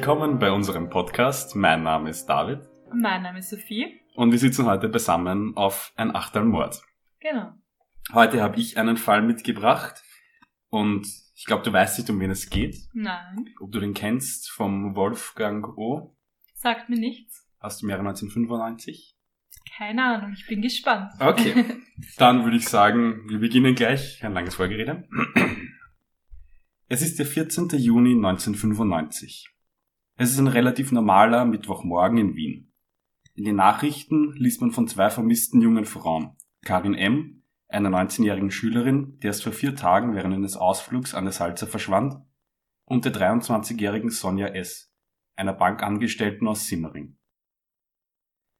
willkommen bei unserem Podcast. Mein Name ist David. Mein Name ist Sophie. Und wir sitzen heute beisammen auf ein Achtelmord. Genau. Heute habe ich einen Fall mitgebracht und ich glaube, du weißt nicht, um wen es geht. Nein. Ob du den kennst vom Wolfgang O. Sagt mir nichts. Aus dem Jahre 1995. Keine Ahnung, ich bin gespannt. Okay. Dann würde ich sagen, wir beginnen gleich. Ein langes Folgerede. Es ist der 14. Juni 1995. Es ist ein relativ normaler Mittwochmorgen in Wien. In den Nachrichten liest man von zwei vermissten jungen Frauen. Karin M., einer 19-jährigen Schülerin, die erst vor vier Tagen während eines Ausflugs an der Salze verschwand, und der 23-jährigen Sonja S., einer Bankangestellten aus Simmering.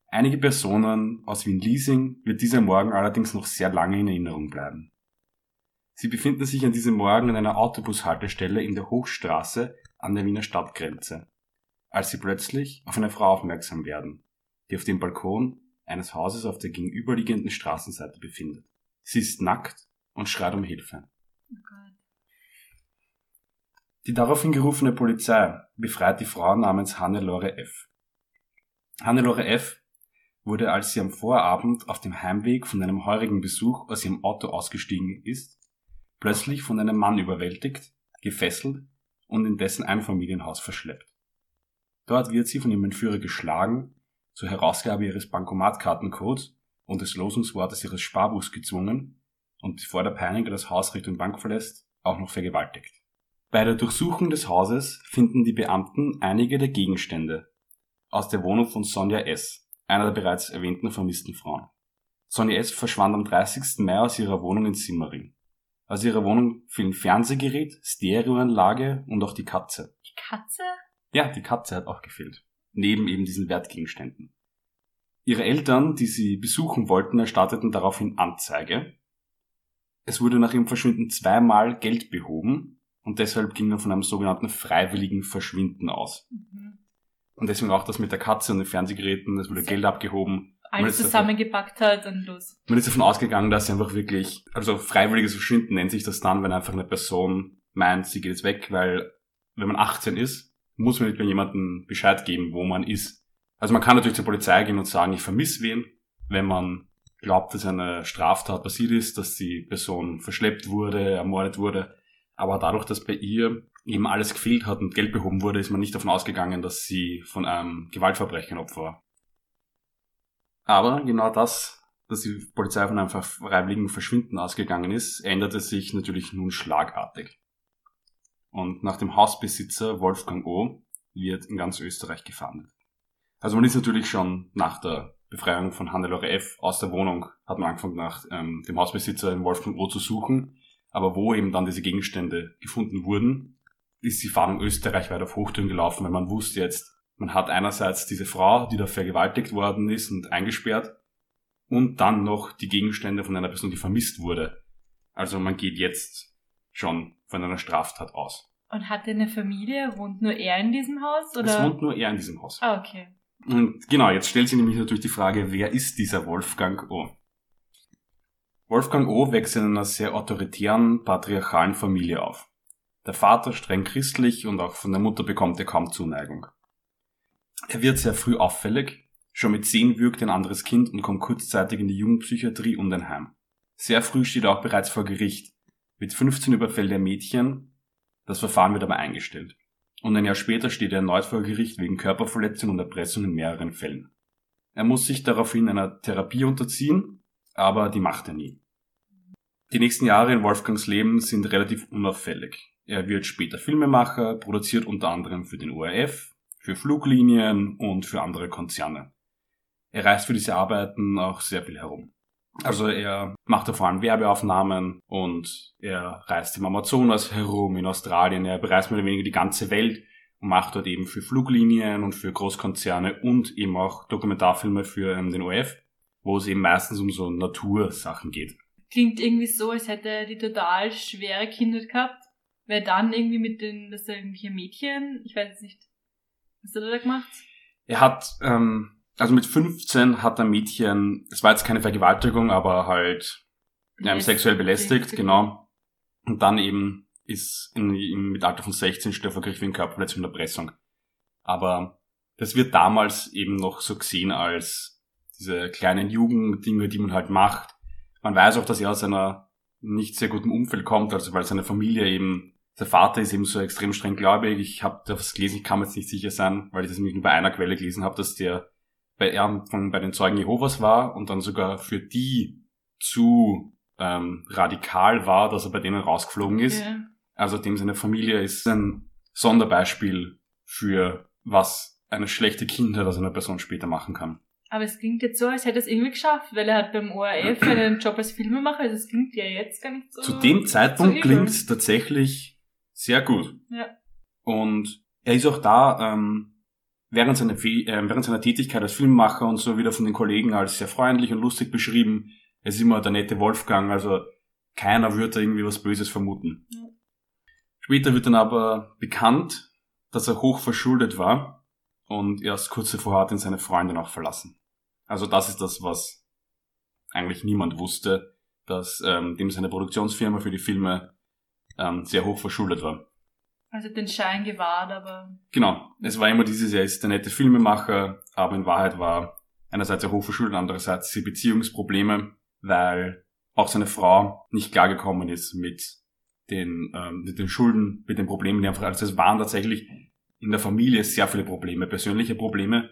Einige Personen aus Wien-Liesing wird dieser Morgen allerdings noch sehr lange in Erinnerung bleiben. Sie befinden sich an diesem Morgen an einer Autobushaltestelle in der Hochstraße an der Wiener Stadtgrenze, als sie plötzlich auf eine Frau aufmerksam werden, die auf dem Balkon eines Hauses auf der gegenüberliegenden Straßenseite befindet. Sie ist nackt und schreit um Hilfe. Oh. Die daraufhin gerufene Polizei befreit die Frau namens Hannelore F. Hannelore F. wurde, als sie am Vorabend auf dem Heimweg von einem heurigen Besuch aus ihrem Auto ausgestiegen ist, plötzlich von einem Mann überwältigt, gefesselt und in dessen Einfamilienhaus verschleppt. Dort wird sie von ihrem Entführer geschlagen, zur Herausgabe ihres Bankomatkartencodes und des Losungswortes ihres Sparbuchs gezwungen und bevor der Peiniger das Haus Richtung Bank verlässt, auch noch vergewaltigt. Bei der Durchsuchung des Hauses finden die Beamten einige der Gegenstände aus der Wohnung von Sonja S., einer der bereits erwähnten vermissten Frauen. Sonja S. verschwand am 30. Mai aus ihrer Wohnung in Simmering. Aus ihrer Wohnung fehlen Fernsehgerät, Stereoanlage und auch die Katze. Die Katze? Ja, die Katze hat auch gefehlt. Neben eben diesen Wertgegenständen. Ihre Eltern, die sie besuchen wollten, erstatteten daraufhin Anzeige. Es wurde nach ihrem Verschwinden zweimal Geld behoben und deshalb ging man von einem sogenannten freiwilligen Verschwinden aus. Mhm. Und deswegen auch das mit der Katze und den Fernsehgeräten, es wurde Geld abgehoben. Alles zusammengepackt hat und los. Man ist davon ausgegangen, dass sie einfach wirklich, also freiwilliges Verschwinden nennt sich das dann, wenn einfach eine Person meint, sie geht jetzt weg, weil wenn man 18 ist, muss man nicht mehr jemandem Bescheid geben, wo man ist. Also man kann natürlich zur Polizei gehen und sagen, ich vermisse wen, wenn man glaubt, dass eine Straftat passiert ist, dass die Person verschleppt wurde, ermordet wurde. Aber dadurch, dass bei ihr eben alles gefehlt hat und Geld behoben wurde, ist man nicht davon ausgegangen, dass sie von einem Gewaltverbrechen Opfer war. Aber genau das, dass die Polizei von einem freiwilligen Verschwinden ausgegangen ist, änderte sich natürlich nun schlagartig. Und nach dem Hausbesitzer Wolfgang O. wird in ganz Österreich gefahndet. Also man ist natürlich schon nach der Befreiung von Hannelore F. aus der Wohnung, hat man angefangen nach ähm, dem Hausbesitzer in Wolfgang O. zu suchen. Aber wo eben dann diese Gegenstände gefunden wurden, ist die Fahndung österreichweit auf Hochtouren gelaufen, weil man wusste jetzt, man hat einerseits diese Frau, die da vergewaltigt worden ist und eingesperrt, und dann noch die Gegenstände von einer Person, die vermisst wurde. Also man geht jetzt schon von einer Straftat aus. Und hat er eine Familie? Wohnt nur er in diesem Haus? Oder? Es wohnt nur er in diesem Haus. Ah, okay. Und genau, jetzt stellt sich nämlich natürlich die Frage, wer ist dieser Wolfgang O? Wolfgang O wächst in einer sehr autoritären, patriarchalen Familie auf. Der Vater streng christlich und auch von der Mutter bekommt er kaum Zuneigung. Er wird sehr früh auffällig, schon mit zehn wirkt ein anderes Kind und kommt kurzzeitig in die Jugendpsychiatrie und ein Heim. Sehr früh steht er auch bereits vor Gericht. Mit 15 überfällt er Mädchen, das Verfahren wird aber eingestellt. Und ein Jahr später steht er erneut vor Gericht wegen Körperverletzung und Erpressung in mehreren Fällen. Er muss sich daraufhin einer Therapie unterziehen, aber die macht er nie. Die nächsten Jahre in Wolfgangs Leben sind relativ unauffällig. Er wird später Filmemacher, produziert unter anderem für den ORF, für Fluglinien und für andere Konzerne. Er reist für diese Arbeiten auch sehr viel herum. Also er macht da vor allem Werbeaufnahmen und er reist im Amazonas herum, in Australien, er bereist mehr oder weniger die ganze Welt und macht dort eben für Fluglinien und für Großkonzerne und eben auch Dokumentarfilme für ähm, den ORF, wo es eben meistens um so Natursachen geht. Klingt irgendwie so, als hätte er die total schwere Kindheit gehabt. Weil dann irgendwie mit den, dass er irgendwelche Mädchen, ich weiß jetzt nicht, was hat er da gemacht? Er hat, ähm, also mit 15 hat er Mädchen, es war jetzt keine Vergewaltigung, aber halt Belästigt. sexuell belästigt, genau. Und dann eben ist in, im, mit Alter von 16 steht er vor Gericht wegen Körperverletzung und Erpressung. Aber das wird damals eben noch so gesehen als diese kleinen Jugenddinge, die man halt macht. Man weiß auch, dass er aus einer nicht sehr guten Umfeld kommt, also weil seine Familie eben, der Vater ist eben so extrem streng gläubig. Ich habe das gelesen, ich kann mir jetzt nicht sicher sein, weil ich das nämlich nur bei einer Quelle gelesen habe, dass der bei, er von, bei den Zeugen Jehovas war und dann sogar für die zu ähm, radikal war, dass er bei denen rausgeflogen ist. Ja. Also dem seine Familie ist ein Sonderbeispiel für was eine schlechte Kindheit aus einer Person später machen kann. Aber es klingt jetzt so, als hätte er es irgendwie geschafft, weil er hat beim ORF einen Job als Filmemacher, also es klingt ja jetzt gar nicht so. Zu dem Zeitpunkt so klingt es tatsächlich sehr gut. Ja. Und er ist auch da ähm, während, seiner, äh, während seiner Tätigkeit als Filmemacher und so wieder von den Kollegen als sehr freundlich und lustig beschrieben. Er ist immer der nette Wolfgang, also keiner würde da irgendwie was Böses vermuten. Später wird dann aber bekannt, dass er hoch verschuldet war und erst kurz zuvor hat ihn seine Freundin auch verlassen. Also das ist das, was eigentlich niemand wusste, dass ähm, dem seine Produktionsfirma für die Filme ähm, sehr hoch verschuldet war. Also den Schein gewahrt, aber Genau. Es war immer dieses, er ist der nette Filmemacher, aber in Wahrheit war einerseits er hochverschuldet, andererseits die Beziehungsprobleme, weil auch seine Frau nicht klargekommen ist mit den, ähm, mit den Schulden, mit den Problemen, die einfach, also es waren tatsächlich in der Familie sehr viele Probleme, persönliche Probleme,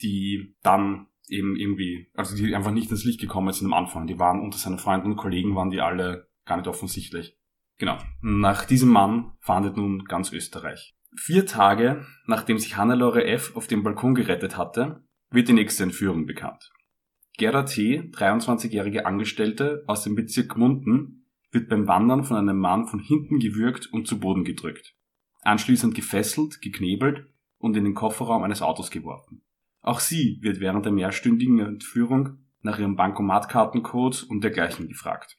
die dann eben irgendwie, also die einfach nicht ins Licht gekommen sind am Anfang. Die waren unter seinen Freunden und Kollegen waren die alle gar nicht offensichtlich. Genau. Nach diesem Mann fahndet nun ganz Österreich. Vier Tage, nachdem sich Hannelore F. auf dem Balkon gerettet hatte, wird die nächste Entführung bekannt. Gerda T., 23-jährige Angestellte aus dem Bezirk Munden, wird beim Wandern von einem Mann von hinten gewürgt und zu Boden gedrückt. Anschließend gefesselt, geknebelt und in den Kofferraum eines Autos geworfen. Auch sie wird während der mehrstündigen Entführung nach ihrem Bankomatkartencode und dergleichen gefragt.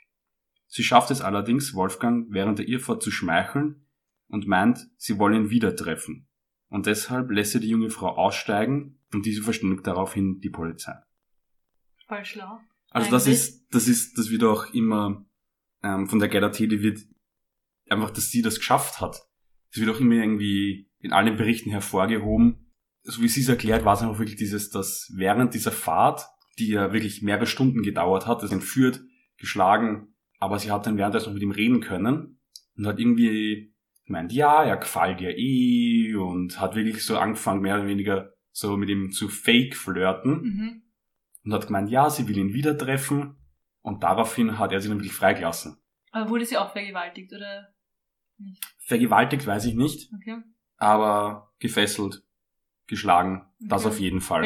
Sie schafft es allerdings, Wolfgang während der Irrfahrt zu schmeicheln und meint, sie wolle ihn wieder treffen. Und deshalb lässt sie die junge Frau aussteigen und diese verständigt daraufhin die Polizei. voll schlau. Also das ist, das ist, das wird auch immer ähm, von der Gerda T., die wird einfach, dass sie das geschafft hat. Das wird auch immer irgendwie in allen Berichten hervorgehoben. So wie sie es erklärt, war es einfach wirklich dieses, dass während dieser Fahrt, die ja wirklich mehrere Stunden gedauert hat, das entführt, geschlagen, aber sie hat dann währenddessen noch mit ihm reden können und hat irgendwie gemeint, ja, er gefällt dir eh und hat wirklich so angefangen, mehr oder weniger so mit ihm zu fake flirten Mhm. und hat gemeint, ja, sie will ihn wieder treffen. Und daraufhin hat er sie dann wirklich freigelassen. Aber wurde sie auch vergewaltigt, oder nicht? Vergewaltigt weiß ich nicht, Okay. aber gefesselt, geschlagen, das Okay. auf jeden Fall.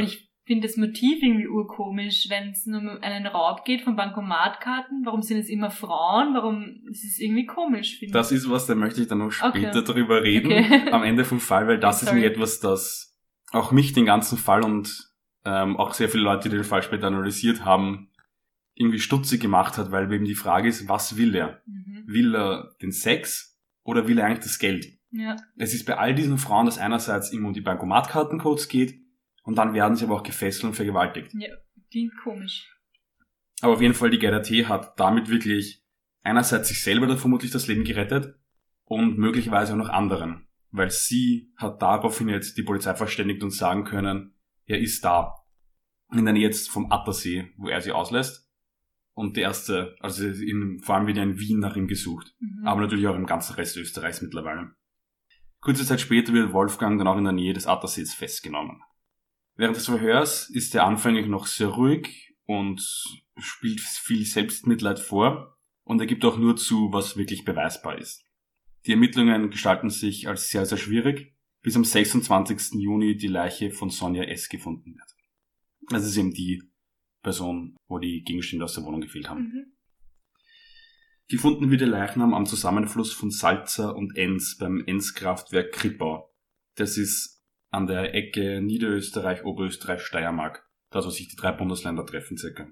Ich finde das Motiv irgendwie urkomisch, wenn es nur um einen Raub geht von Bankomatkarten. Warum sind es immer Frauen? Warum ist es irgendwie komisch, Das ist was, da möchte ich dann noch Okay. später drüber reden, Okay. am Ende vom Fall, weil das ist mir etwas, das auch mich den ganzen Fall und ähm, auch sehr viele Leute, die den Fall später analysiert haben, irgendwie stutzig gemacht hat, weil eben die Frage ist, was will er? ich. Mhm. Will er den Sex oder will er eigentlich das Geld? Ja. Es ist bei all diesen Frauen, dass einerseits immer um die Bankomatkartencodes geht und dann werden sie aber auch gefesselt und vergewaltigt. Klingt komisch. Aber auf jeden Fall, die Gerda T. hat damit wirklich einerseits sich selber dann vermutlich das Leben gerettet und möglicherweise auch noch anderen. Weil sie hat daraufhin jetzt die Polizei verständigt und sagen können, er ist da. In der Nähe jetzt vom Attersee, wo er sie auslässt. Und der erste, also in, vor allem wieder in Wien nach ihm gesucht. Mhm. aber natürlich auch im ganzen Rest Österreichs mittlerweile. Kurze Zeit später wird Wolfgang dann auch in der Nähe des Attersees festgenommen. Während des Verhörs ist er anfänglich noch sehr ruhig und spielt viel Selbstmitleid vor und er gibt auch nur zu, was wirklich beweisbar ist. Die Ermittlungen gestalten sich als sehr, sehr schwierig, bis am 26. Juni die Leiche von Sonja S. gefunden wird. Das ist eben die Person, wo die Gegenstände aus der Wohnung gefehlt haben. Mhm. Gefunden wird der Leichnam am Zusammenfluss von Salza und Enns beim Enns-Kraftwerk Krippau. Das ist an der Ecke Niederösterreich, Oberösterreich, Steiermark, das wo sich die drei Bundesländer treffen circa.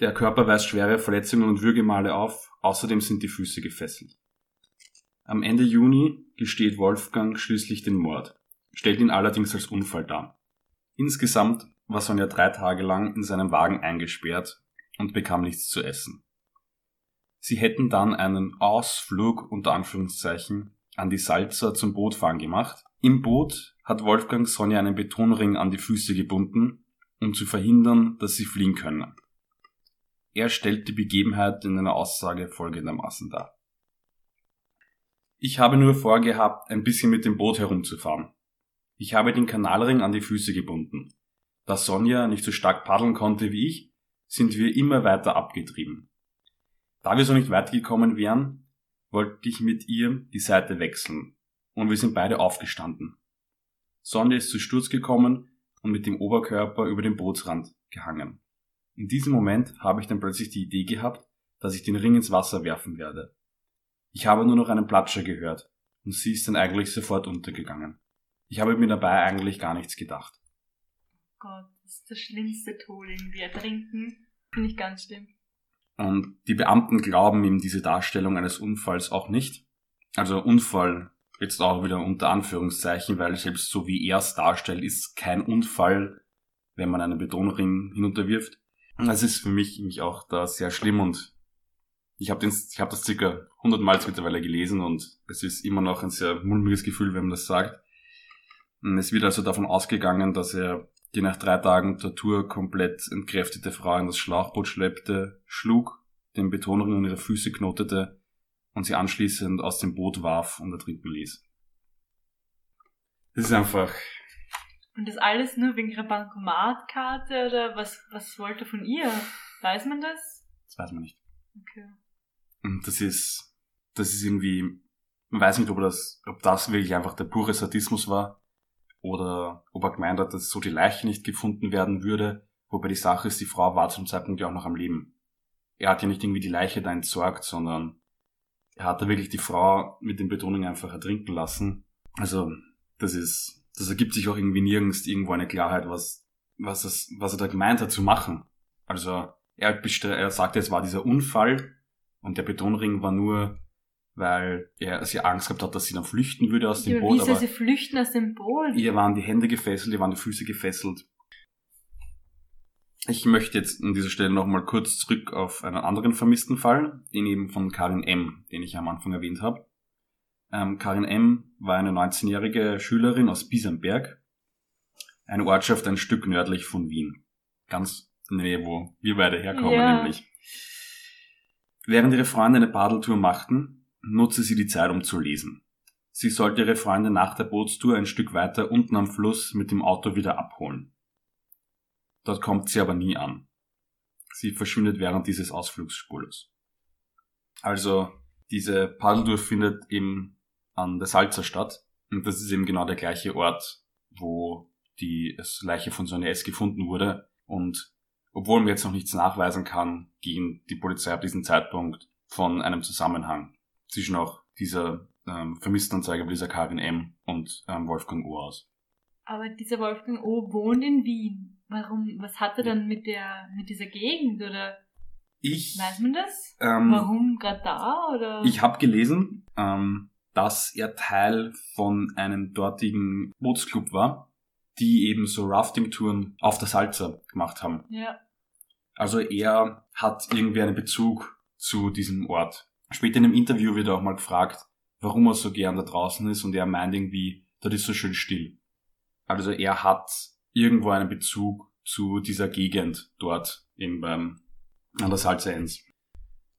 Der Körper weist schwere Verletzungen und Würgemale auf, außerdem sind die Füße gefesselt. Am Ende Juni gesteht Wolfgang schließlich den Mord, stellt ihn allerdings als Unfall dar. Insgesamt war Sonja drei Tage lang in seinem Wagen eingesperrt und bekam nichts zu essen. Sie hätten dann einen Ausflug unter Anführungszeichen an die Salza zum Bootfahren gemacht, Im Boot hat Wolfgang Sonja einen Betonring an die Füße gebunden, um zu verhindern, dass sie fliehen können. Er stellt die Begebenheit in einer Aussage folgendermaßen dar. Ich habe nur vorgehabt, ein bisschen mit dem Boot herumzufahren. Ich habe den Kanalring an die Füße gebunden. Da Sonja nicht so stark paddeln konnte wie ich, sind wir immer weiter abgetrieben. Da wir so nicht weitergekommen wären, wollte ich mit ihr die Seite wechseln und wir sind beide aufgestanden. Sonja ist zu Sturz gekommen und mit dem Oberkörper über den Bootsrand gehangen. In diesem Moment habe ich dann plötzlich die Idee gehabt, dass ich den Ring ins Wasser werfen werde. Ich habe nur noch einen Platscher gehört und sie ist dann eigentlich sofort untergegangen. Ich habe mir dabei eigentlich gar nichts gedacht. Gott, das ist der schlimmste Tod irgendwie. Ertrinken finde ich ganz schlimm. Und die Beamten glauben ihm diese Darstellung eines Unfalls auch nicht. Also Unfall jetzt auch wieder unter Anführungszeichen, weil selbst so wie er es darstellt, ist kein Unfall, wenn man einen Betonring hinunterwirft. Das ist für mich, mich auch da sehr schlimm und ich habe hab das circa 100 Mal mittlerweile gelesen und es ist immer noch ein sehr mulmiges Gefühl, wenn man das sagt. Es wird also davon ausgegangen, dass er die nach drei Tagen Tortur komplett entkräftete Frau in das Schlauchboot schleppte, schlug, den Betonring um ihre Füße knotete und sie anschließend aus dem Boot warf und ertrinken ließ. Das ist einfach und das alles nur wegen ihrer Bankomatkarte oder was, was wollte von ihr? Weiß man das? Das weiß man nicht. Okay. Und das ist, das ist irgendwie, man weiß nicht, ob das, ob das wirklich einfach der pure Sadismus war oder ob er gemeint hat, dass so die Leiche nicht gefunden werden würde, wobei die Sache ist, die Frau war zum Zeitpunkt ja auch noch am Leben. Er hat ja nicht irgendwie die Leiche da entsorgt, sondern er hat da wirklich die Frau mit den Betonungen einfach ertrinken lassen. Also, das ist, das ergibt sich auch irgendwie nirgends irgendwo eine Klarheit, was, was, es, was er da gemeint hat zu machen. Also er, er sagte, es war dieser Unfall und der Betonring war nur, weil er sie Angst gehabt hat, dass sie dann flüchten würde aus dem ja, Boot. Wie soll sie flüchten aus dem Boot? Ihr waren die Hände gefesselt, ihr waren die Füße gefesselt. Ich möchte jetzt an dieser Stelle nochmal kurz zurück auf einen anderen vermissten Fall, den eben von Karin M., den ich am Anfang erwähnt habe. Ähm, Karin M. war eine 19-jährige Schülerin aus Biesenberg, eine Ortschaft ein Stück nördlich von Wien. Ganz in der Nähe, wo wir beide herkommen, ja. nämlich. Während ihre Freunde eine Paddeltour machten, nutzte sie die Zeit, um zu lesen. Sie sollte ihre Freunde nach der Bootstour ein Stück weiter unten am Fluss mit dem Auto wieder abholen. Dort kommt sie aber nie an. Sie verschwindet während dieses Ausflugs spurlos. Also, diese Paddeltour findet eben an der Salzer statt. Und das ist eben genau der gleiche Ort, wo die Leiche von Sonja S. gefunden wurde. Und obwohl man jetzt noch nichts nachweisen kann, ging die Polizei ab diesem Zeitpunkt von einem Zusammenhang zwischen auch dieser ähm, Vermisstenanzeige bei dieser Karin M. und ähm, Wolfgang O. aus. Aber dieser Wolfgang O. wohnt in Wien. Warum, was hat er dann mit der, mit dieser Gegend oder? Ich. Weiß man das? Ähm, Warum gerade da oder? Ich habe gelesen, ähm, dass er Teil von einem dortigen Bootsclub war, die eben so Rafting-Touren auf der Salza gemacht haben. Ja. Also er hat irgendwie einen Bezug zu diesem Ort. Später in einem Interview wird er auch mal gefragt, warum er so gern da draußen ist und er meint irgendwie, dort ist so schön still. Also er hat irgendwo einen Bezug zu dieser Gegend dort eben beim, an der Salza 1.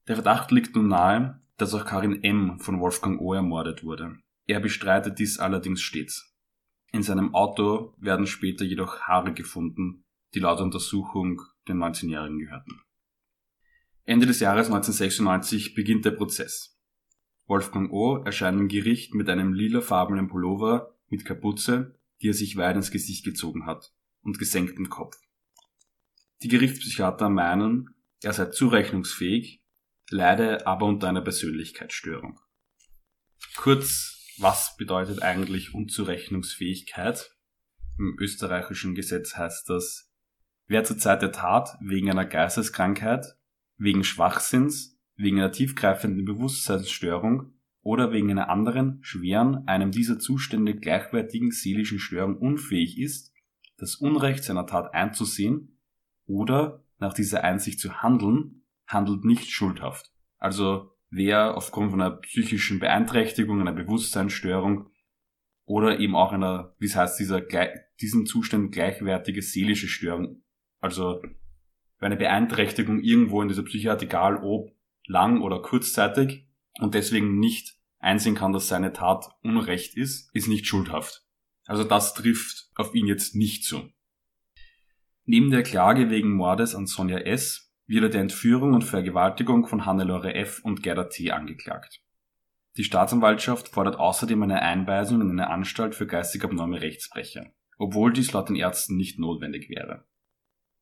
Der Verdacht liegt nun nahe, dass auch Karin M. von Wolfgang O. ermordet wurde. Er bestreitet dies allerdings stets. In seinem Auto werden später jedoch Haare gefunden, die laut Untersuchung den 19-Jährigen gehörten. Ende des Jahres 1996 beginnt der Prozess. Wolfgang O. erscheint im Gericht mit einem lilafarbenen Pullover mit Kapuze, die er sich weit ins Gesicht gezogen hat, und gesenktem Kopf. Die Gerichtspsychiater meinen, er sei zurechnungsfähig leide aber unter einer Persönlichkeitsstörung. Kurz, was bedeutet eigentlich Unzurechnungsfähigkeit? Im österreichischen Gesetz heißt das, wer zur Zeit der Tat wegen einer Geisteskrankheit, wegen Schwachsinns, wegen einer tiefgreifenden Bewusstseinsstörung oder wegen einer anderen, schweren, einem dieser Zustände gleichwertigen seelischen Störung unfähig ist, das Unrecht seiner Tat einzusehen oder nach dieser Einsicht zu handeln, handelt nicht schuldhaft. Also wer aufgrund von einer psychischen Beeinträchtigung, einer Bewusstseinsstörung oder eben auch einer, wie es heißt, dieser, diesem Zustand gleichwertige seelische Störung. Also eine Beeinträchtigung irgendwo in dieser Psychiatrie, egal ob lang oder kurzzeitig und deswegen nicht einsehen kann, dass seine Tat Unrecht ist, ist nicht schuldhaft. Also das trifft auf ihn jetzt nicht zu. Neben der Klage wegen Mordes an Sonja S. wird er der Entführung und Vergewaltigung von Hannelore F. und Gerda T. angeklagt. Die Staatsanwaltschaft fordert außerdem eine Einweisung in eine Anstalt für geistig abnorme Rechtsbrecher, obwohl dies laut den Ärzten nicht notwendig wäre.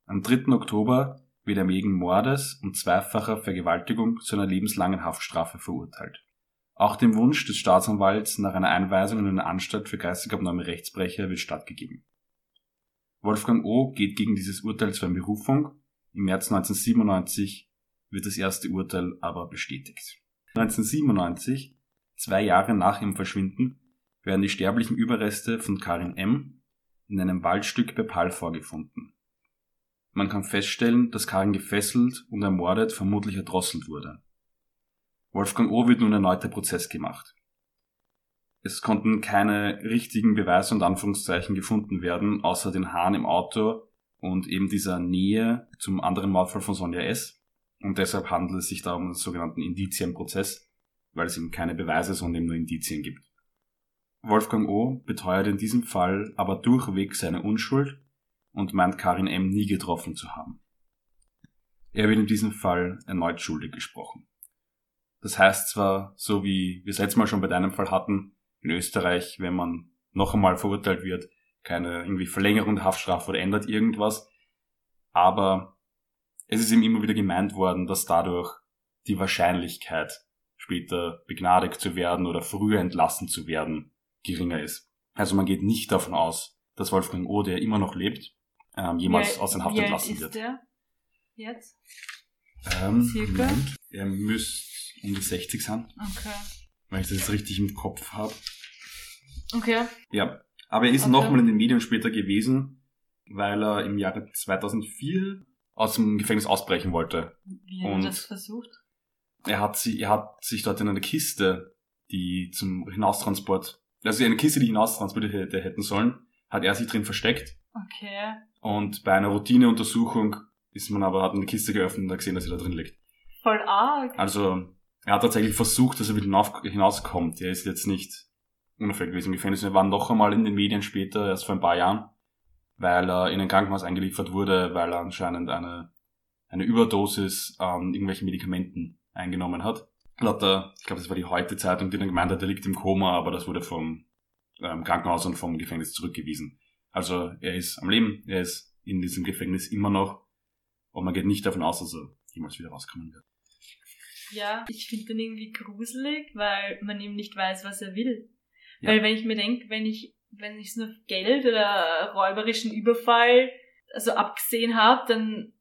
Am 3. Oktober wird er wegen Mordes und zweifacher Vergewaltigung zu einer lebenslangen Haftstrafe verurteilt. Auch dem Wunsch des Staatsanwalts nach einer Einweisung in eine Anstalt für geistig abnorme Rechtsbrecher wird stattgegeben. Wolfgang O. geht gegen dieses Urteil in Berufung, im März 1997 wird das erste Urteil aber bestätigt. 1997, zwei Jahre nach ihrem Verschwinden, werden die sterblichen Überreste von Karin M. in einem Waldstück bei Pal vorgefunden. Man kann feststellen, dass Karin gefesselt und ermordet vermutlich erdrosselt wurde. Wolfgang O. wird nun erneut der Prozess gemacht. Es konnten keine richtigen Beweise und Anführungszeichen gefunden werden, außer den Haaren im Auto und eben dieser Nähe zum anderen Mordfall von Sonja S. Und deshalb handelt es sich da um einen sogenannten Indizienprozess, weil es eben keine Beweise, sondern eben nur Indizien gibt. Wolfgang O. beteuert in diesem Fall aber durchweg seine Unschuld und meint Karin M. nie getroffen zu haben. Er wird in diesem Fall erneut schuldig gesprochen. Das heißt zwar, so wie wir es letztes Mal schon bei deinem Fall hatten, in Österreich, wenn man noch einmal verurteilt wird, keine irgendwie Verlängerung der Haftstrafe oder ändert irgendwas, aber es ist ihm immer wieder gemeint worden, dass dadurch die Wahrscheinlichkeit, später begnadigt zu werden oder früher entlassen zu werden, geringer ist. Also man geht nicht davon aus, dass Wolfgang O., der immer noch lebt, ähm, jemals wie, aus den Haft entlassen wird. Der jetzt? Ähm, Circa? Er müsste um die 60 sind. Okay. Weil ich das jetzt richtig im Kopf habe. Okay. Ja. Aber er ist okay. nochmal in den Medien später gewesen, weil er im Jahre 2004 aus dem Gefängnis ausbrechen wollte. Wie hat er das versucht? Er hat, sie, er hat sich dort in eine Kiste, die zum Hinaustransport, also eine Kiste, die hinaustransportiert hätte, hätten sollen, hat er sich drin versteckt. Okay. Und bei einer Routineuntersuchung ist man aber, hat eine Kiste geöffnet und hat gesehen, dass er da drin liegt. Voll arg. Also, er hat tatsächlich versucht, dass er wieder hinauskommt. Er ist jetzt nicht unauffällig gewesen im Gefängnis. Er war noch einmal in den Medien später, erst vor ein paar Jahren, weil er in ein Krankenhaus eingeliefert wurde, weil er anscheinend eine, eine Überdosis an irgendwelchen Medikamenten eingenommen hat. Laut der, ich glaube, das war die Heute-Zeitung, die dann gemeint hat, er liegt im Koma, aber das wurde vom ähm, Krankenhaus und vom Gefängnis zurückgewiesen. Also er ist am Leben, er ist in diesem Gefängnis immer noch und man geht nicht davon aus, dass er jemals wieder rauskommen wird. Ja, ich finde den irgendwie gruselig, weil man eben nicht weiß, was er will. Ja. Weil wenn ich mir denke, wenn ich, wenn ich es nur Geld oder räuberischen Überfall also abgesehen habe, dann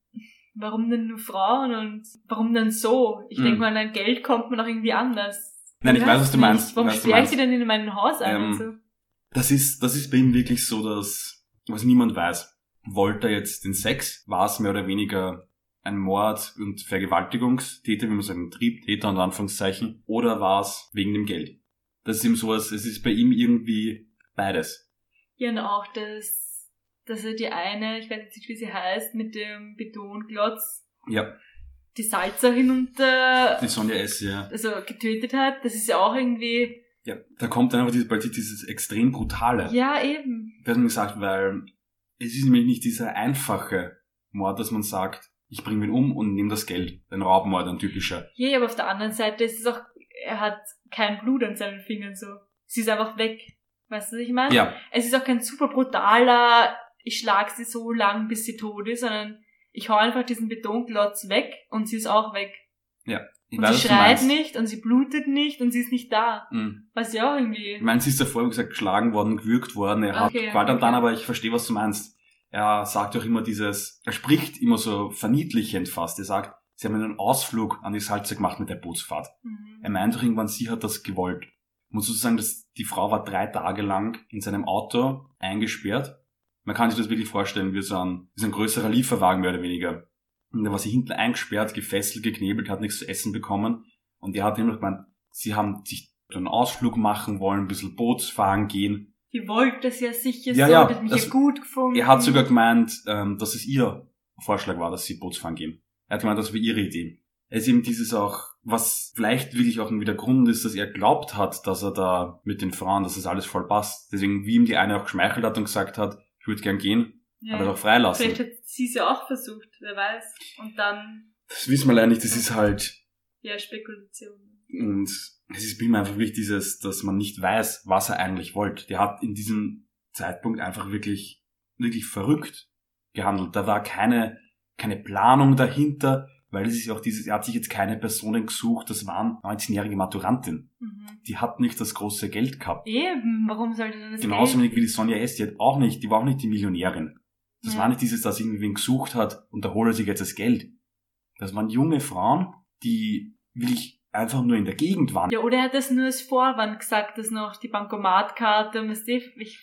warum denn nur Frauen und warum dann so? Ich mhm. denke mal, an Geld kommt man auch irgendwie anders. Nein, ich weiß, was du meinst. Warum sperre ich sie denn in meinem Haus ein ähm, so? Das ist, das ist bei ihm wirklich so, dass, was niemand weiß. Wollte er jetzt den Sex? War es mehr oder weniger ein Mord und Vergewaltigungstäter, wie man sagen, Triebtäter und Anführungszeichen, oder war es wegen dem Geld? Das ist ihm sowas, es ist bei ihm irgendwie beides. Ja, und auch das, dass er die eine, ich weiß jetzt nicht, wie sie heißt, mit dem Betonglotz. Ja. Die Salzer hinunter. Die Sonja S., ja. Also getötet hat, das ist ja auch irgendwie. Ja, da kommt dann aber dieses, plötzlich dieses extrem brutale. Ja, eben. Wird man gesagt, weil es ist nämlich nicht dieser einfache Mord, dass man sagt, ich bringe ihn um und nehme das Geld. Ein Raubmord, ein typischer. Ja, aber auf der anderen Seite ist es auch, er hat kein Blut an seinen Fingern so. Sie ist einfach weg. Weißt du, was ich meine? Ja. Es ist auch kein super brutaler, ich schlag sie so lang, bis sie tot ist, sondern ich hau einfach diesen Betonklotz weg und sie ist auch weg. Ja. Und weiß, sie schreit nicht und sie blutet nicht und sie ist nicht da. Mhm. Was ja auch irgendwie. Ich meine, sie ist davor, wie gesagt, geschlagen worden, gewürgt worden, er hat okay, Gewalt okay. dann, aber ich verstehe, was du meinst er sagt auch immer dieses, er spricht immer so verniedlichend fast. Er sagt, sie haben einen Ausflug an die Salze gemacht mit der Bootsfahrt. Mhm. Er meint auch irgendwann, sie hat das gewollt. Muss sozusagen, dass die Frau war drei Tage lang in seinem Auto eingesperrt. Man kann sich das wirklich vorstellen, wie so ein, wie so ein größerer Lieferwagen mehr oder weniger. Und da war sie hinten eingesperrt, gefesselt, geknebelt, hat nichts zu essen bekommen. Und er hat immer gemeint, sie haben sich einen Ausflug machen wollen, ein bisschen Bootsfahren gehen. ihr wollt das ja sicher Ja, so, ja, das hat mich das- ja gut gefunden. Er hat sogar gemeint, ähm, dass es ihr Vorschlag war, dass sie Bootsfahren gehen. Er hat gemeint, das war ihre Idee. Es ist eben dieses auch, was vielleicht wirklich auch irgendwie der Grund ist, dass er glaubt hat, dass er da mit den Frauen, dass das alles voll passt. Deswegen, wie ihm die eine auch geschmeichelt hat und gesagt hat, ich würde gern gehen, ja. hat er doch freilassen. Vielleicht hat sie es ja auch versucht, wer weiß. Und dann, Das wissen wir leider nicht, das ist halt, ja, Spekulation. und es ist bei ihm einfach wirklich dieses, dass man nicht weiß, was er eigentlich wollte. Der hat in diesem Zeitpunkt einfach wirklich, wirklich verrückt gehandelt. Da war keine, keine Planung dahinter, weil es ist ja auch dieses, er hat sich jetzt keine Personen gesucht, das waren 19-jährige Maturantin. Mhm. Die hat nicht das große Geld gehabt. Eben, warum sollte denn das Genauso Geld? wenig wie die Sonja S., die hat auch nicht, die war auch nicht die Millionärin. Das Ja. war nicht dieses, dass irgendwen gesucht hat und da holt er sich jetzt das Geld. Das waren junge Frauen, die wirklich einfach nur in der Gegend waren. Ja, oder er hat das nur als Vorwand gesagt, dass noch die Bankomatkarte, du, ich,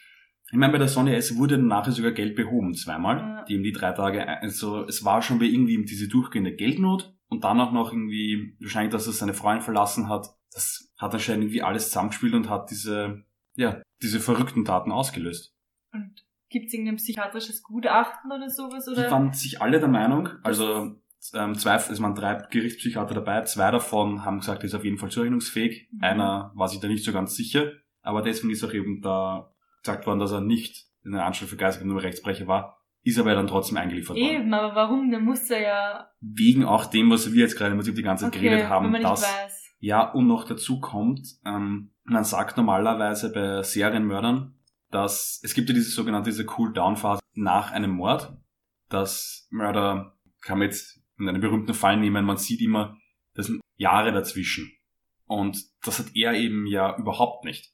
Ich meine, bei der Sonja S. wurde nachher sogar Geld behoben, zweimal. Ja. Die eben die drei Tage, also es war schon irgendwie diese durchgehende Geldnot und dann auch noch irgendwie, wahrscheinlich, dass er seine Freundin verlassen hat. Das hat anscheinend irgendwie alles zusammengespielt und hat diese, ja, diese verrückten Taten ausgelöst. und gibt's irgendein psychiatrisches Gutachten oder sowas, Die oder? waren sich alle der Meinung, also ähm, zwei, es waren drei Gerichtspsychiater dabei, zwei davon haben gesagt, er ist auf jeden Fall zurechnungsfähig. Mhm. Einer war sich da nicht so ganz sicher, aber deswegen ist auch eben da gesagt worden, dass er nicht in der Anstalt für Geistige nur Rechtsbrecher war, ist aber dann trotzdem eingeliefert worden. Eben, aber warum? Der muss er ja, Wegen auch dem, was wir jetzt gerade im Prinzip die ganze Zeit okay, geredet haben, dass ja, und noch dazu kommt, ähm, man sagt normalerweise bei Serienmördern, dass es gibt ja diese sogenannte diese Cool-Down-Phase nach einem Mord, dass Mörder, kann man jetzt in einem berühmten Fall nehmen, man sieht immer, das sind Jahre dazwischen. Und das hat er eben ja überhaupt nicht.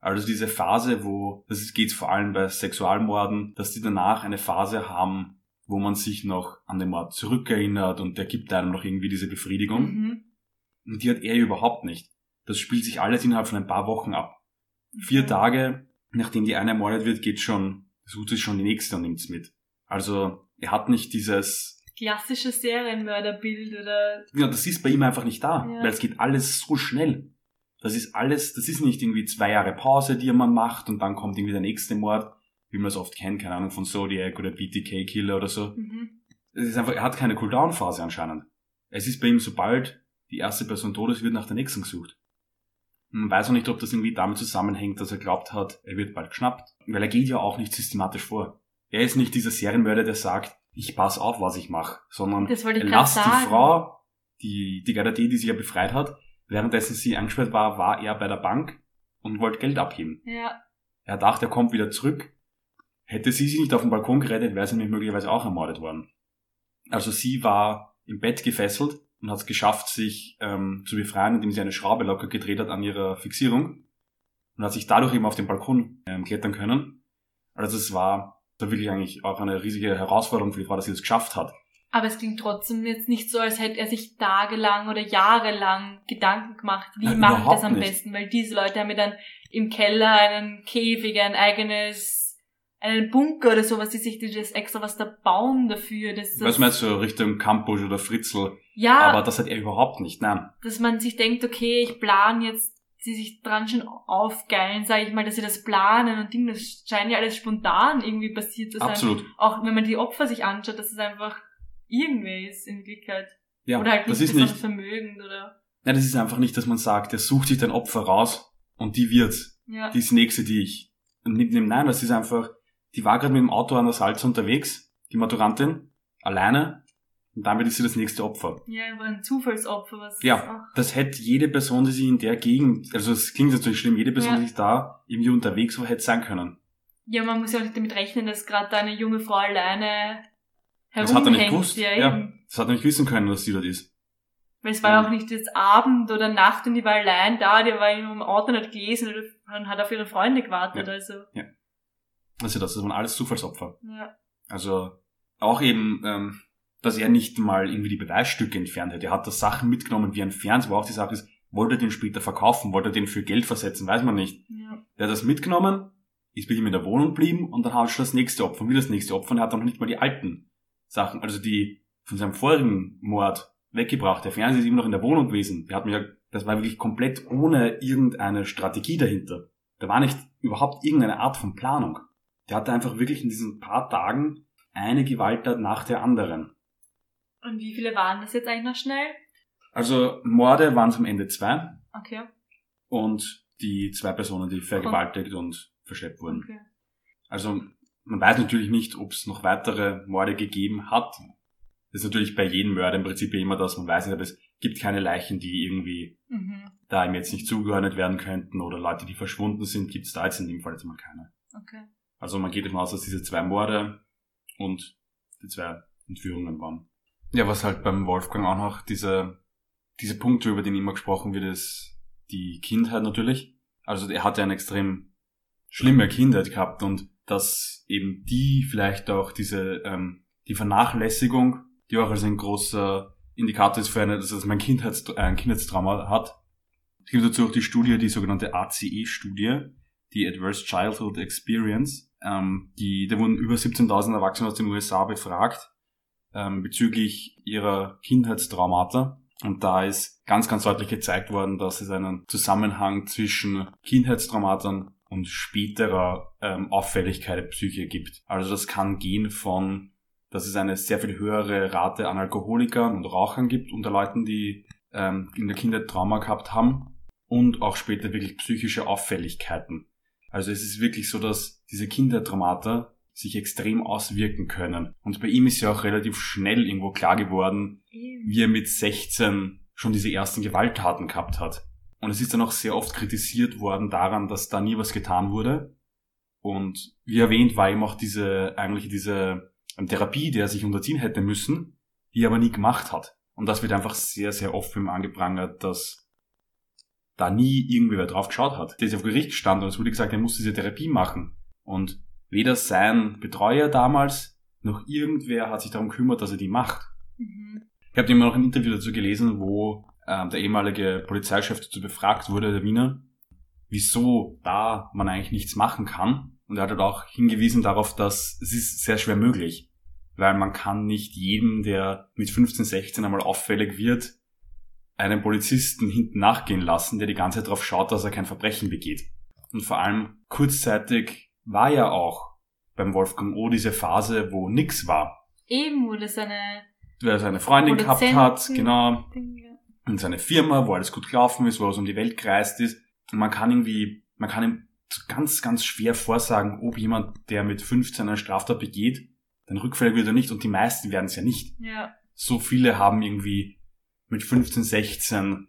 Also diese Phase, wo, das geht vor allem bei Sexualmorden, dass die danach eine Phase haben, wo man sich noch an den Mord zurückerinnert und der gibt einem noch irgendwie diese Befriedigung. Mhm. Und die hat er überhaupt nicht. Das spielt sich alles innerhalb von ein paar Wochen ab. Vier. Tage, nachdem die eine ermordet wird, geht schon, sucht sich schon die nächste und nimmt's mit. Also, er hat nicht dieses, Klassische Serienmörderbild oder, ja, das ist bei ihm einfach nicht da, Ja. weil es geht alles so schnell. Das ist alles, das ist nicht irgendwie zwei Jahre Pause, die man macht und dann kommt irgendwie der nächste Mord, wie man es oft kennt, keine Ahnung, von Zodiac oder BTK Killer oder so. mhm. Es ist einfach, er hat keine Cooldown-Phase anscheinend. Es ist bei ihm, sobald die erste Person tot ist, wird nach der nächsten gesucht. Man weiß auch nicht, ob das irgendwie damit zusammenhängt, dass er glaubt hat, er wird bald geschnappt. Weil er geht ja auch nicht systematisch vor. Er ist nicht dieser Serienmörder, der sagt, ich pass auf, was ich mache, sondern er lasst sagen. die Frau, die, die Gardadie, die sich ja befreit hat, währenddessen sie angesperrt war, war er bei der Bank und wollte Geld abheben. Ja, Er dachte, er kommt wieder zurück. Hätte sie sich nicht auf den Balkon gerettet, wäre sie nämlich möglicherweise auch ermordet worden. Also sie war im Bett gefesselt und hat es geschafft, sich ähm, zu befreien, indem sie eine Schraube locker gedreht hat an ihrer Fixierung und hat sich dadurch eben auf den Balkon ähm, klettern können. Also es war da wirklich eigentlich auch eine riesige Herausforderung für die Frau, dass sie das geschafft hat. aber es klingt trotzdem jetzt nicht so, als hätte er sich tagelang oder jahrelang Gedanken gemacht, wie Nein, mache ich das am nicht. besten, weil diese Leute haben ja dann im Keller einen Käfig, ein eigenes, einen Bunker oder sowas, die sich das extra was da bauen dafür, dass das, man jetzt so Richtung Campus oder Fritzl, ja, aber das hat er überhaupt nicht. Nein. dass man sich denkt, okay, ich plan jetzt, sie sich dran schon aufgeilen, sage ich mal, dass sie das planen und Ding, das scheint ja alles spontan irgendwie passiert zu sein. Absolut. Auch wenn man die Opfer sich anschaut, dass es einfach irgendwer ist in Wirklichkeit. Ja, oder halt das ist nicht. vermögend oder Ja, das ist einfach nicht, dass man sagt, er sucht sich dein Opfer raus und die wird's. ja. Die ist die nächste, die ich mitnehme. Nein, das ist einfach, die war gerade mit dem Auto an der Salz unterwegs, die Maturantin, alleine, und damit ist sie das nächste Opfer. Ja, einfach ein Zufallsopfer, was Ja. Das hätte jede Person, die sich in der Gegend, also es klingt jetzt natürlich schlimm, jede Person, Ja. die sich da irgendwie unterwegs war, hätte sein können. ja, man muss ja auch nicht damit rechnen, dass gerade da eine junge Frau alleine Das hat er nicht herumhängt. gewusst. Ja, Ja. Das hat er nicht wissen können, dass sie dort ist. Weil es war ja auch nicht jetzt Abend oder Nacht und die war allein da, die war im Auto hat gelesen und hat auf ihre Freunde gewartet, Ja. also, Also das, das waren alles Zufallsopfer. ja. Also auch eben, ähm, dass er nicht mal irgendwie die Beweisstücke entfernt hätte. Er hat das Sachen mitgenommen wie ein Fernseher, wo auch die Sache ist, wollte er den später verkaufen, wollte er den für Geld versetzen, weiß man nicht. ja. Der hat das mitgenommen, ist bei ihm in der Wohnung geblieben und dann hat er schon das nächste Opfer, und wieder das nächste Opfer und er hat dann noch nicht mal die alten Sachen, also die von seinem vorigen Mord weggebracht. Der Fernseher ist immer noch in der Wohnung gewesen. Der hat mir, das war wirklich komplett ohne irgendeine Strategie dahinter. da war nicht überhaupt irgendeine Art von Planung. Der hatte einfach wirklich in diesen paar Tagen eine Gewalttat nach der anderen. Und wie viele waren das jetzt eigentlich noch schnell? Also Morde waren es am Ende zwei. Okay. Und die zwei Personen, die vergewaltigt und verschleppt wurden. okay. Also man weiß natürlich nicht, ob es noch weitere Morde gegeben hat. Das ist natürlich bei jedem Mörder im Prinzip immer das, man weiß nicht, aber es gibt keine Leichen, die irgendwie Mhm. da ihm jetzt nicht zugeordnet werden könnten oder Leute, die verschwunden sind, gibt es da jetzt in dem Fall jetzt mal keine. Okay. Also man geht davon aus, dass diese zwei Morde und die zwei Entführungen waren. Ja, was halt beim Wolfgang auch noch diese, diese Punkte, über die immer gesprochen wird, ist die Kindheit natürlich. Also er hatte eine extrem schlimme Kindheit gehabt und dass eben die vielleicht auch diese, ähm, die Vernachlässigung, die auch als ein großer Indikator ist für eine, dass man Kindheits, ein Kindheitstrauma hat. Es gibt dazu auch die Studie, die sogenannte ACE-Studie, die Adverse Childhood Experience. Ähm, die, da wurden über 17.000 Erwachsene aus den USA befragt ähm, bezüglich ihrer Kindheitstraumata. Und da ist ganz, ganz deutlich gezeigt worden, dass es einen Zusammenhang zwischen Kindheitstraumatern und späterer ähm, Auffälligkeit der Psyche gibt. Also das kann gehen von, dass es eine sehr viel höhere Rate an Alkoholikern und Rauchern gibt unter Leuten, die ähm, in der Kindheit Trauma gehabt haben und auch später wirklich psychische Auffälligkeiten. Also es ist wirklich so, dass diese Kindertraumata sich extrem auswirken können. Und bei ihm ist ja auch relativ schnell irgendwo klar geworden, wie er mit 16 schon diese ersten Gewalttaten gehabt hat. Und es ist dann auch sehr oft kritisiert worden daran, dass da nie was getan wurde. Und wie erwähnt war ihm auch diese, eigentlich diese ähm, Therapie, der er sich unterziehen hätte müssen, die er aber nie gemacht hat. Und das wird einfach sehr, sehr oft für ihn angeprangert, dass da nie irgendwer drauf geschaut hat. Der ist auf Gericht gestanden und es wurde gesagt, er muss diese Therapie machen. Und weder sein Betreuer damals, noch irgendwer hat sich darum gekümmert, dass er die macht. Mhm. Ich habe immer noch ein Interview dazu gelesen, wo ähm, der ehemalige Polizeichef dazu befragt wurde, der Wiener, wieso da man eigentlich nichts machen kann. Und er hat halt auch hingewiesen darauf, dass es ist sehr schwer möglich. Weil man kann nicht jedem, der mit 15, 16 einmal auffällig wird, einen Polizisten hinten nachgehen lassen, der die ganze Zeit darauf schaut, dass er kein Verbrechen begeht. Und vor allem kurzzeitig war ja auch beim Wolfgang O diese Phase, wo nix war. Eben, wo das eine Weil er seine Freundin gehabt hat, genau, und seine Firma, wo alles gut gelaufen ist, wo er so um die Welt gereist ist. Und man kann irgendwie, man kann ihm ganz, ganz schwer vorsagen, ob jemand, der mit 15 eine Straftat begeht, dann rückfällig wird oder nicht. Und die meisten werden es ja nicht. Ja. So viele haben irgendwie mit 15, 16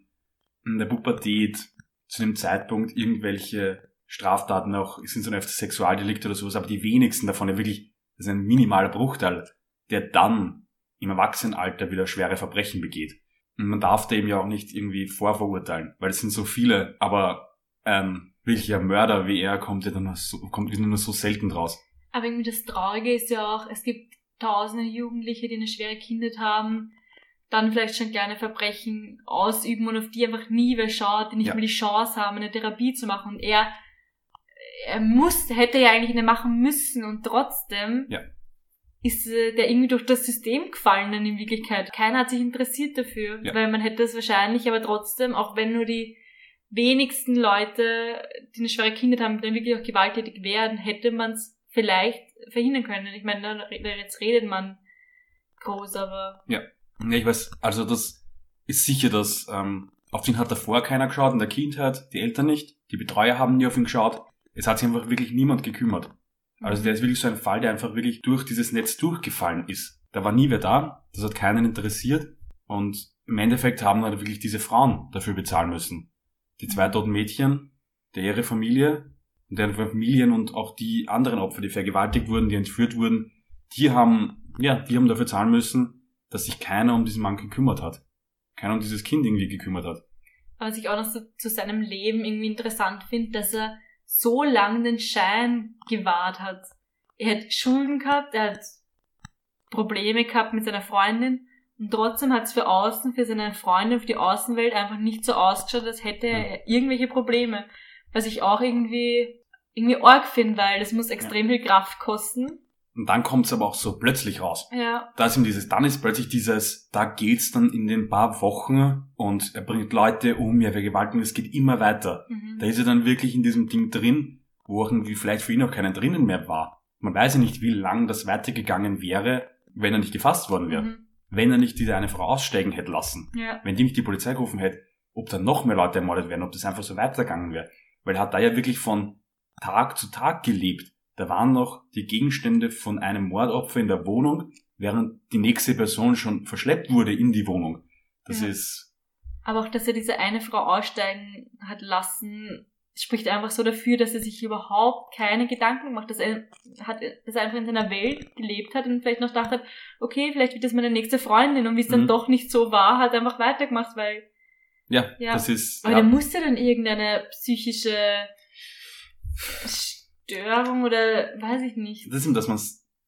in der Pubertät zu dem Zeitpunkt irgendwelche Straftaten auch, sind so öfter Sexualdelikte oder sowas, aber die wenigsten davon ja wirklich, das ist ein minimaler Bruchteil, der dann im Erwachsenenalter wieder schwere Verbrechen begeht. Und man darf dem ja auch nicht irgendwie vorverurteilen, weil es sind so viele, aber ein wirklicher Mörder wie er kommt ja dann nur so, kommt nur so selten raus. Aber irgendwie das Traurige ist ja auch, es gibt tausende Jugendliche, die eine schwere Kindheit haben, dann vielleicht schon kleine Verbrechen ausüben und auf die einfach nie wer schaut, die nicht Ja. mehr die Chance haben, eine Therapie zu machen. Und er, er muss, hätte ja eigentlich eine machen müssen und trotzdem Ja. ist äh, der irgendwie durch das System gefallen dann in Wirklichkeit. Keiner hat sich interessiert dafür, Ja. weil man hätte es wahrscheinlich, aber trotzdem, auch wenn nur die wenigsten Leute, die eine schwere Kindheit haben, dann wirklich auch gewalttätig werden, hätte man es vielleicht verhindern können. Ich meine, da- da- jetzt redet man groß, aber Ja, ich weiß, also das ist sicher, dass ähm, auf den hat davor keiner geschaut, in der Kindheit, die Eltern nicht, die Betreuer haben nie auf ihn geschaut. Es hat sich einfach wirklich niemand gekümmert. Also der ist wirklich so ein Fall, der einfach wirklich durch dieses Netz durchgefallen ist. Da war nie wer da, das hat keinen interessiert und im Endeffekt haben halt wirklich diese Frauen dafür bezahlen müssen. Die zwei toten Mädchen, der ihre Familie und deren Familien und auch die anderen Opfer, die vergewaltigt wurden, die entführt wurden, die haben, ja, die haben dafür zahlen müssen, dass sich keiner um diesen Mann gekümmert hat. Keiner um dieses Kind irgendwie gekümmert hat. was ich auch noch so zu seinem Leben irgendwie interessant finde, dass er so lang den Schein gewahrt hat. Er hat Schulden gehabt, er hat Probleme gehabt mit seiner Freundin und trotzdem hat es für außen, für seine Freunde, für die Außenwelt einfach nicht so ausgeschaut, als hätte er irgendwelche Probleme. Was ich auch irgendwie, irgendwie arg finde, weil das muss extrem viel Kraft kosten. Und dann kommt es aber auch so plötzlich raus. Ja. Da ist ihm dieses, dann ist plötzlich dieses, da geht's dann in den paar Wochen und er bringt Leute um, er vergewaltigt, es geht immer weiter. Mhm. Da ist er dann wirklich in diesem Ding drin, wo auch irgendwie vielleicht für ihn auch keiner drinnen mehr war. Man weiß ja nicht, wie lang das weitergegangen wäre, wenn er nicht gefasst worden wäre. Mhm. Wenn er nicht diese eine Frau aussteigen hätte lassen. Ja. Wenn die nicht die Polizei gerufen hätte, ob dann noch mehr Leute ermordet werden, ob das einfach so weitergegangen wäre. Weil er hat da ja wirklich von Tag zu Tag gelebt. Da waren noch die Gegenstände von einem Mordopfer in der Wohnung, während die nächste Person schon verschleppt wurde in die Wohnung. Das Ja. ist, Aber auch, dass er diese eine Frau aussteigen hat lassen, spricht einfach so dafür, dass er sich überhaupt keine Gedanken macht, dass er, hat, dass er einfach in seiner Welt gelebt hat und vielleicht noch dachte, okay, vielleicht wird das meine nächste Freundin und wie es dann Mhm. doch nicht so war, hat er einfach weitergemacht, weil, ja, Ja. das ist, aber ja, der musste dann irgendeine psychische Störung oder weiß ich nicht. das ist eben, dass man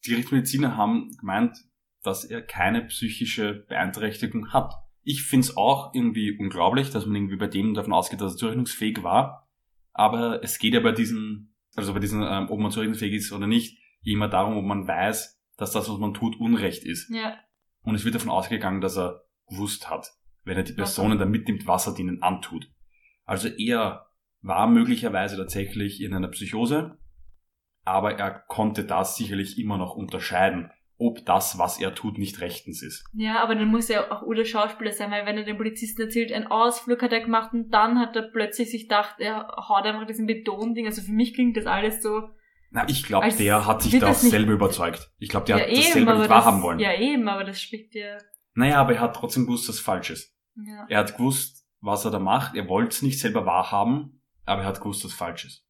die Rechtsmediziner haben gemeint, dass er keine psychische Beeinträchtigung hat. Ich find's auch irgendwie unglaublich, dass man irgendwie bei dem davon ausgeht, dass er zurechnungsfähig war. Aber es geht ja bei diesen, also bei diesen, ähm, ob man zurechnungsfähig ist oder nicht, immer darum, ob man weiß, dass das, was man tut, Unrecht ist. Ja, Und es wird davon ausgegangen, dass er gewusst hat, wenn er die Personen da mitnimmt, was er denen antut. Also er war möglicherweise tatsächlich in einer Psychose, aber er konnte das sicherlich immer noch unterscheiden, ob das, was er tut, nicht rechtens ist. ja, aber dann muss er auch oder Schauspieler sein, weil wenn er den Polizisten erzählt, einen Ausflug hat er gemacht und dann hat er plötzlich sich gedacht, er haut einfach diesen Betonding. Also für mich klingt das alles so, Na, ich glaube, der hat sich da das nicht- selber überzeugt. Ich glaube, der ja hat das eben, selber aber nicht das, wahrhaben wollen. ja eben, aber das spricht ja, Naja, aber er hat trotzdem gewusst, dass es falsch ist. ja. Er hat gewusst, was er da macht. Er wollte es nicht selber wahrhaben, aber er hat gewusst, dass es falsch ist.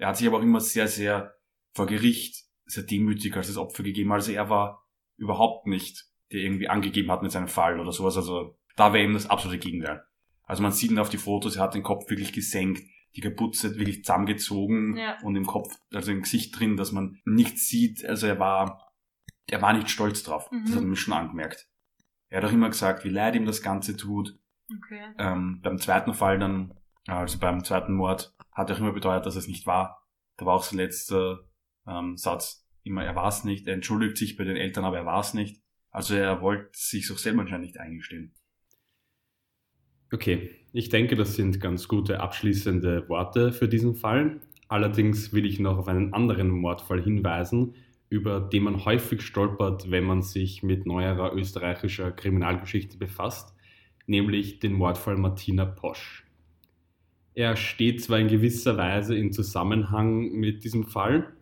Er hat sich aber auch immer sehr, sehr vor Gericht sehr demütig als das Opfer gegeben. Also er war überhaupt nicht, der irgendwie angegeben hat mit seinem Fall oder sowas. Also da wäre ihm das absolute Gegenteil. Also man sieht ihn auf die Fotos, er hat den Kopf wirklich gesenkt, die Kapuze wirklich zusammengezogen Ja. und im Kopf, also im Gesicht drin, dass man nichts sieht. Also er war, er war nicht stolz drauf. Das Mhm. hat man schon angemerkt. Er hat auch immer gesagt, wie leid ihm das Ganze tut. Okay. Ähm, beim zweiten Fall dann, also beim zweiten Mord, hat er auch immer beteuert, dass es nicht war. Da war auch sein letzter ähm, Satz immer, er war es nicht. Er entschuldigt sich bei den Eltern, aber er war es nicht. Also er wollte sich auch selber anscheinend nicht eingestehen. Okay, ich denke, das sind ganz gute abschließende Worte für diesen Fall. Allerdings will ich noch auf einen anderen Mordfall hinweisen, über den man häufig stolpert, wenn man sich mit neuerer österreichischer Kriminalgeschichte befasst, nämlich den Mordfall Martina Posch. Er steht zwar in gewisser Weise in Zusammenhang mit diesem Fall,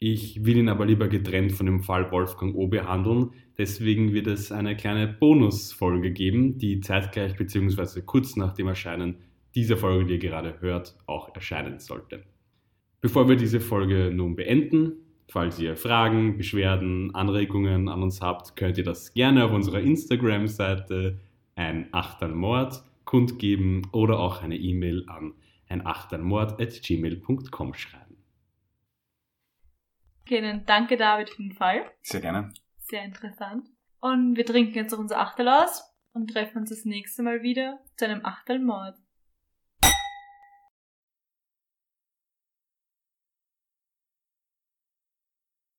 ich will ihn aber lieber getrennt von dem Fall Wolfgang O behandeln, Deswegen wird es eine kleine Bonusfolge geben, die zeitgleich bzw. kurz nach dem Erscheinen dieser Folge, die ihr gerade hört, auch erscheinen sollte. Bevor wir diese Folge nun beenden, falls ihr Fragen, Beschwerden, Anregungen an uns habt, könnt ihr das gerne auf unserer Instagram-Seite ein Achternmord kundgeben oder auch eine E-Mail an ein gmail.com schreiben. Okay, dann danke David für den Fall. Sehr gerne. Sehr interessant. Und wir trinken jetzt noch unser Achtel aus und treffen uns das nächste Mal wieder zu einem Achtelmord.